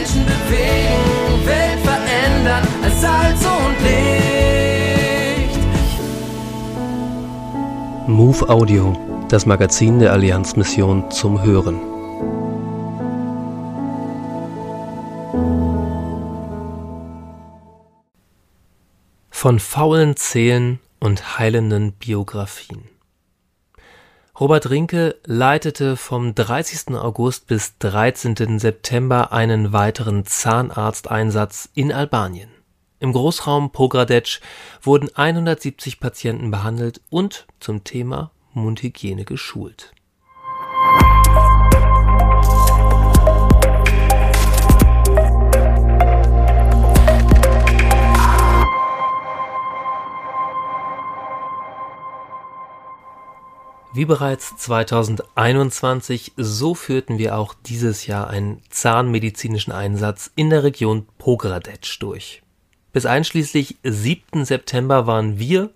Menschen bewegen, Welt verändern als Salz und Licht. Move Audio, das Magazin der Allianzmission zum Hören. Von faulen Zählen und heilenden Biografien. Robert Rinke leitete vom 30. August bis 13. September einen weiteren Zahnarzteinsatz in Albanien. Im Großraum Pogradec wurden 170 Patienten behandelt und zum Thema Mundhygiene geschult. Wie bereits 2021, so führten wir auch dieses Jahr einen zahnmedizinischen Einsatz in der Region Pogradec durch. Bis einschließlich 7. September waren wir,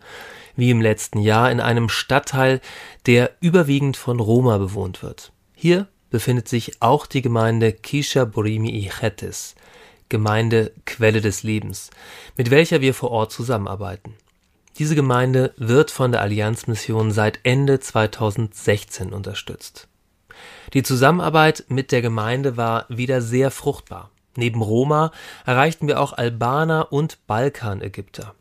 wie im letzten Jahr, in einem Stadtteil, der überwiegend von Roma bewohnt wird. Hier befindet sich auch die Gemeinde Kisha Borimi Ichetes, Gemeinde Quelle des Lebens, mit welcher wir vor Ort zusammenarbeiten. Diese Gemeinde wird von der Allianzmission seit Ende 2016 unterstützt. Die Zusammenarbeit mit der Gemeinde war wieder sehr fruchtbar. Neben Roma erreichten wir auch Albaner und Balkanägypter.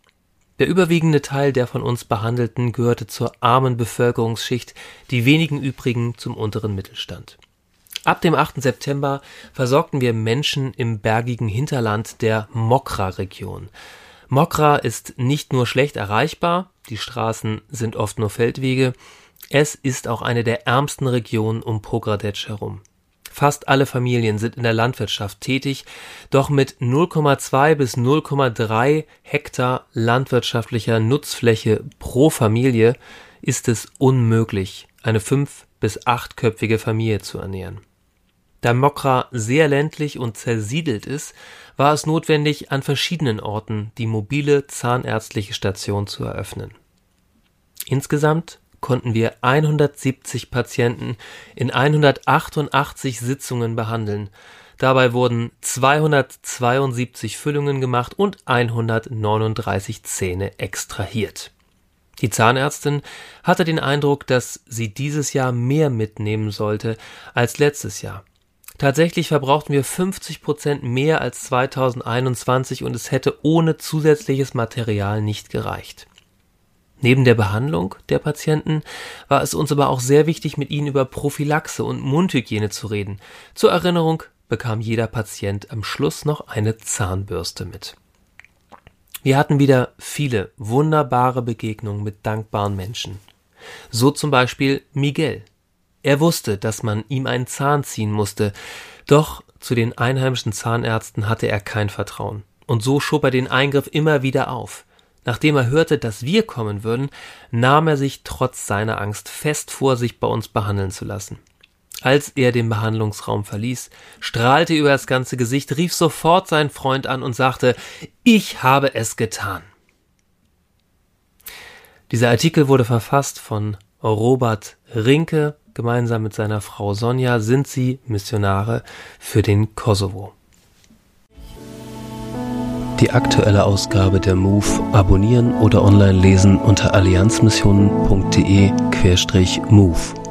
Der überwiegende Teil der von uns Behandelten gehörte zur armen Bevölkerungsschicht, die wenigen übrigen zum unteren Mittelstand. Ab dem 8. September versorgten wir Menschen im bergigen Hinterland der Mokra-Region. Mokra ist nicht nur schlecht erreichbar, die Straßen sind oft nur Feldwege, es ist auch eine der ärmsten Regionen um Pogradec herum. Fast alle Familien sind in der Landwirtschaft tätig, doch mit 0,2 bis 0,3 Hektar landwirtschaftlicher Nutzfläche pro Familie ist es unmöglich, eine fünf- bis achtköpfige Familie zu ernähren. Da Mokra sehr ländlich und zersiedelt ist, war es notwendig, an verschiedenen Orten die mobile zahnärztliche Station zu eröffnen. Insgesamt konnten wir 170 Patienten in 188 Sitzungen behandeln. Dabei wurden 272 Füllungen gemacht und 139 Zähne extrahiert. Die Zahnärztin hatte den Eindruck, dass sie dieses Jahr mehr mitnehmen sollte als letztes Jahr. Tatsächlich verbrauchten wir 50 Prozent mehr als 2021 und es hätte ohne zusätzliches Material nicht gereicht. Neben der Behandlung der Patienten war es uns aber auch sehr wichtig, mit ihnen über Prophylaxe und Mundhygiene zu reden. Zur Erinnerung bekam jeder Patient am Schluss noch eine Zahnbürste mit. Wir hatten wieder viele wunderbare Begegnungen mit dankbaren Menschen. So zum Beispiel Miguel, er wusste, dass man ihm einen Zahn ziehen musste, doch zu den einheimischen Zahnärzten hatte er kein Vertrauen. Und so schob er den Eingriff immer wieder auf. Nachdem er hörte, dass wir kommen würden, nahm er sich trotz seiner Angst fest vor, sich bei uns behandeln zu lassen. Als er den Behandlungsraum verließ, strahlte über das ganze Gesicht, rief sofort seinen Freund an und sagte, ich habe es getan. Dieser Artikel wurde verfasst von Robert Rinke Gemeinsam mit seiner Frau Sonja sind sie Missionare für den Kosovo. Die aktuelle Ausgabe der MOVE abonnieren oder online lesen unter allianzmissionen.de-MOVE.